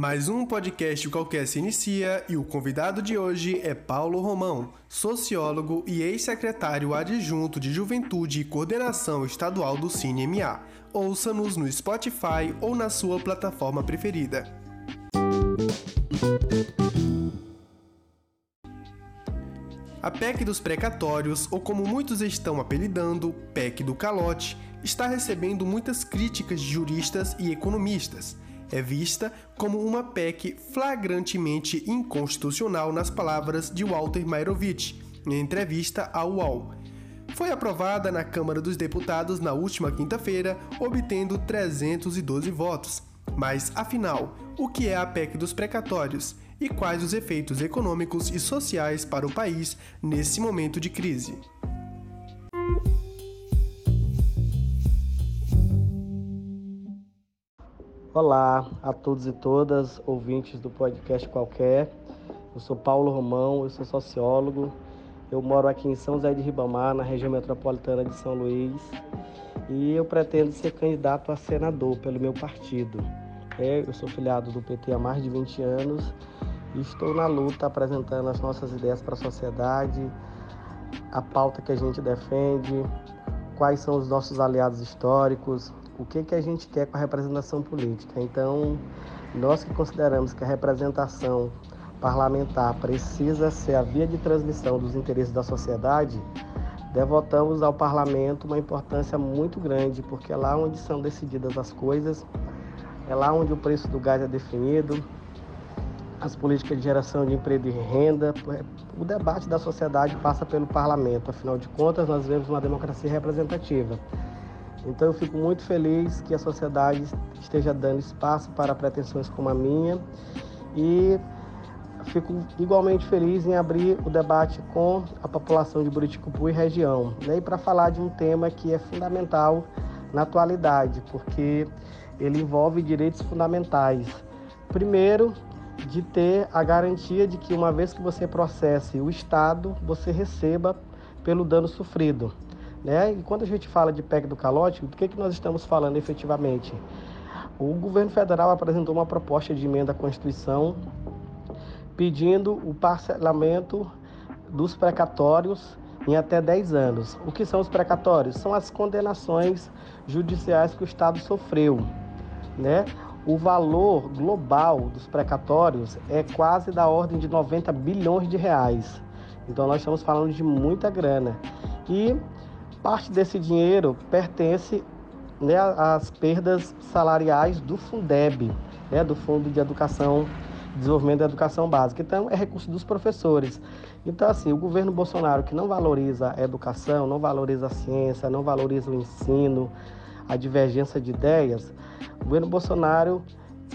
Mais um podcast qualquer se inicia e o convidado de hoje é Paulo Romão, sociólogo e ex-secretário adjunto de Juventude e Coordenação Estadual do CineMA. Ouça-nos no Spotify ou na sua plataforma preferida. A PEC dos precatórios, ou como muitos estão apelidando, PEC do calote, está recebendo muitas críticas de juristas e economistas é vista como uma PEC flagrantemente inconstitucional, nas palavras de Walter Mairovich, em entrevista ao UOL. Foi aprovada na Câmara dos Deputados na última quinta-feira, obtendo 312 votos. Mas, afinal, o que é a PEC dos precatórios e quais os efeitos econômicos e sociais para o país nesse momento de crise? Olá a todos e todas, ouvintes do podcast Qualquer. Eu sou Paulo Romão, eu sou sociólogo. Eu moro aqui em São José de Ribamar, na região metropolitana de São Luís. E eu pretendo ser candidato a senador pelo meu partido. É, eu sou filiado do PT há mais de 20 anos e estou na luta apresentando as nossas ideias para a sociedade, a pauta que a gente defende, quais são os nossos aliados históricos, o que, que a gente quer com a representação política. Então, nós que consideramos que a representação parlamentar precisa ser a via de transmissão dos interesses da sociedade, devotamos ao parlamento uma importância muito grande, porque é lá onde são decididas as coisas, é lá onde o preço do gás é definido, as políticas de geração de emprego e renda, o debate da sociedade passa pelo parlamento. Afinal de contas, nós vivemos uma democracia representativa. Então eu fico muito feliz que a sociedade esteja dando espaço para pretensões como a minha e fico igualmente feliz em abrir o debate com a população de Buriticupu e região, né? e para falar de um tema que é fundamental na atualidade, porque ele envolve direitos fundamentais. Primeiro, de ter a garantia de que uma vez que você processe o Estado, você receba pelo dano sofrido. Né? E quando a gente fala de PEC do calote, do que, que nós estamos falando efetivamente? O governo federal apresentou uma proposta de emenda à Constituição pedindo o parcelamento dos precatórios em até 10 anos. O que são os precatórios? São as condenações judiciais que o Estado sofreu. Né? O valor global dos precatórios é quase da ordem de 90 bilhões de reais. Então nós estamos falando de muita grana. E Parte desse dinheiro pertence né, às perdas salariais do Fundeb, né, do Fundo de Educação, Desenvolvimento da Educação Básica. Então, é recurso dos professores. Então, assim, o governo Bolsonaro que não valoriza a educação, não valoriza a ciência, não valoriza o ensino, a divergência de ideias, o governo Bolsonaro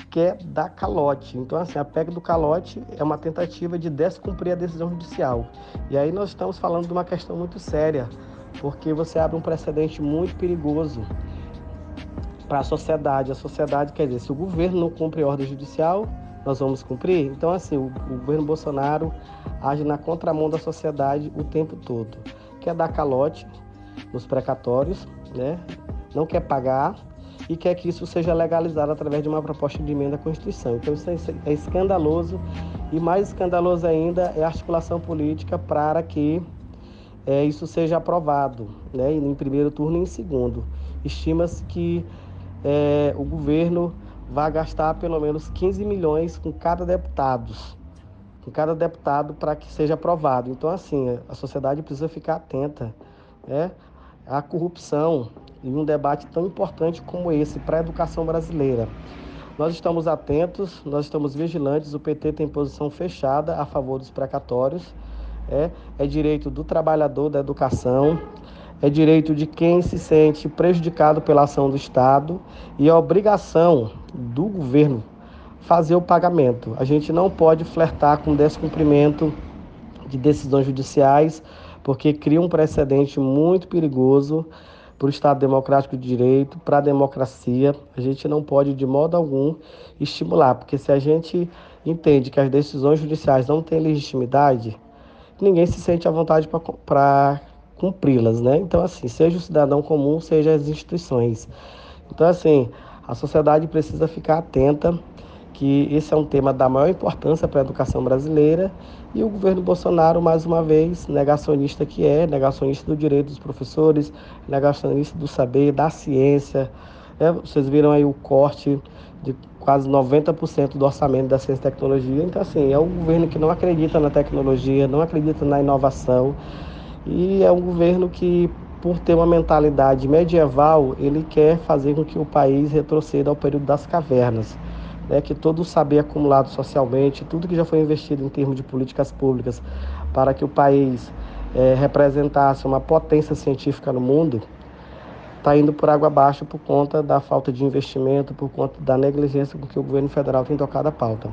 quer dar calote. Então, assim, a PEC do calote é uma tentativa de descumprir a decisão judicial. E aí nós estamos falando de uma questão muito séria porque você abre um precedente muito perigoso para a sociedade. A sociedade quer dizer, se o governo não cumpre ordem judicial, nós vamos cumprir. Então, assim, o, o governo Bolsonaro age na contramão da sociedade o tempo todo. Quer dar calote nos precatórios, né? não quer pagar e quer que isso seja legalizado através de uma proposta de emenda à Constituição. Então, isso é, é escandaloso e mais escandaloso ainda é a articulação política para que é, isso seja aprovado, né, em primeiro turno e em segundo. Estima-se que é, o governo vai gastar pelo menos 15 milhões com cada deputado, com cada deputado para que seja aprovado. Então, assim, a sociedade precisa ficar atenta né, à corrupção em um debate tão importante como esse para a educação brasileira. Nós estamos atentos, nós estamos vigilantes, o PT tem posição fechada a favor dos precatórios é, é direito do trabalhador da educação, é direito de quem se sente prejudicado pela ação do Estado e é obrigação do governo fazer o pagamento. A gente não pode flertar com descumprimento de decisões judiciais, porque cria um precedente muito perigoso para o Estado Democrático de Direito, para a democracia. A gente não pode, de modo algum, estimular, porque se a gente entende que as decisões judiciais não têm legitimidade, ninguém se sente à vontade para cumpri-las, né? Então, assim, seja o cidadão comum, seja as instituições. Então, assim, a sociedade precisa ficar atenta que esse é um tema da maior importância para a educação brasileira e o governo Bolsonaro, mais uma vez, negacionista que é, negacionista do direito dos professores, negacionista do saber, da ciência. É, vocês viram aí o corte de quase 90% do orçamento da ciência e tecnologia. Então, assim, é um governo que não acredita na tecnologia, não acredita na inovação e é um governo que, por ter uma mentalidade medieval, ele quer fazer com que o país retroceda ao período das cavernas né, que todo o saber acumulado socialmente, tudo que já foi investido em termos de políticas públicas para que o país é, representasse uma potência científica no mundo, está indo por água abaixo por conta da falta de investimento, por conta da negligência com que o governo federal tem tocado a pauta.